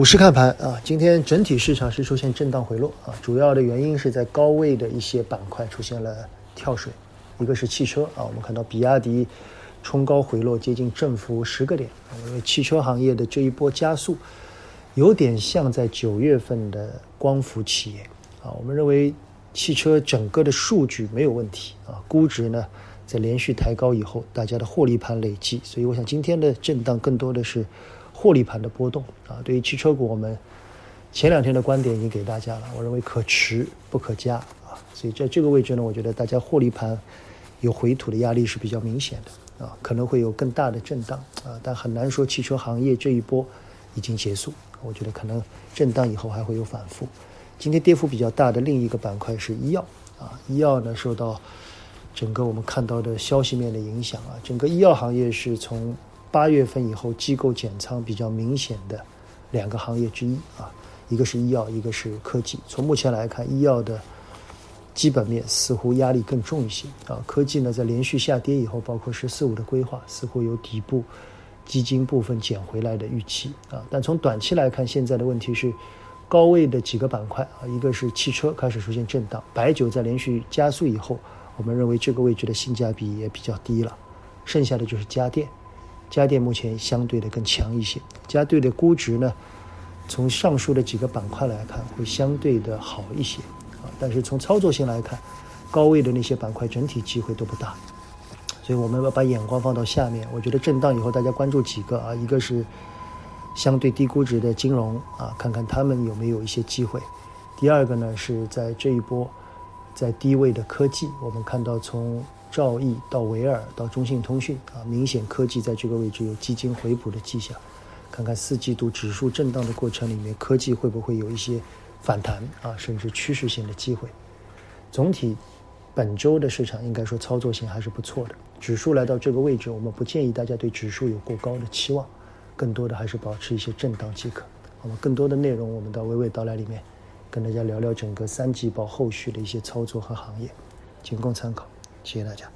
股市看盘啊，今天整体市场是出现震荡回落啊，主要的原因是在高位的一些板块出现了跳水，一个是汽车啊，我们看到比亚迪冲高回落接近正幅十个点，因为汽车行业的这一波加速，有点像在九月份的光伏企业啊，我们认为汽车整个的数据没有问题啊，估值呢在连续抬高以后，大家的获利盘累积，所以我想今天的震荡更多的是。获利盘的波动啊，对于汽车股，我们前两天的观点已经给大家了。我认为可持不可加啊，所以在这个位置呢，我觉得大家获利盘有回吐的压力是比较明显的啊，可能会有更大的震荡啊，但很难说汽车行业这一波已经结束。我觉得可能震荡以后还会有反复。今天跌幅比较大的另一个板块是医药啊，医药呢受到整个我们看到的消息面的影响啊，整个医药行业是从。八月份以后，机构减仓比较明显的两个行业之一啊，一个是医药，一个是科技。从目前来看，医药的基本面似乎压力更重一些啊。科技呢，在连续下跌以后，包括“十四五”的规划，似乎有底部基金部分减回来的预期啊。但从短期来看，现在的问题是高位的几个板块啊，一个是汽车开始出现震荡，白酒在连续加速以后，我们认为这个位置的性价比也比较低了。剩下的就是家电。家电目前相对的更强一些，家电的估值呢，从上述的几个板块来看会相对的好一些啊，但是从操作性来看，高位的那些板块整体机会都不大，所以我们要把眼光放到下面。我觉得震荡以后大家关注几个啊，一个是相对低估值的金融啊，看看他们有没有一些机会；第二个呢是在这一波在低位的科技，我们看到从。兆易到维尔到中信通讯啊，明显科技在这个位置有基金回补的迹象。看看四季度指数震荡的过程里面，科技会不会有一些反弹啊，甚至趋势性的机会。总体本周的市场应该说操作性还是不错的。指数来到这个位置，我们不建议大家对指数有过高的期望，更多的还是保持一些震荡即可。那么更多的内容，我们到娓娓道来里面跟大家聊聊整个三季报后续的一些操作和行业，仅供参考。谢谢大家。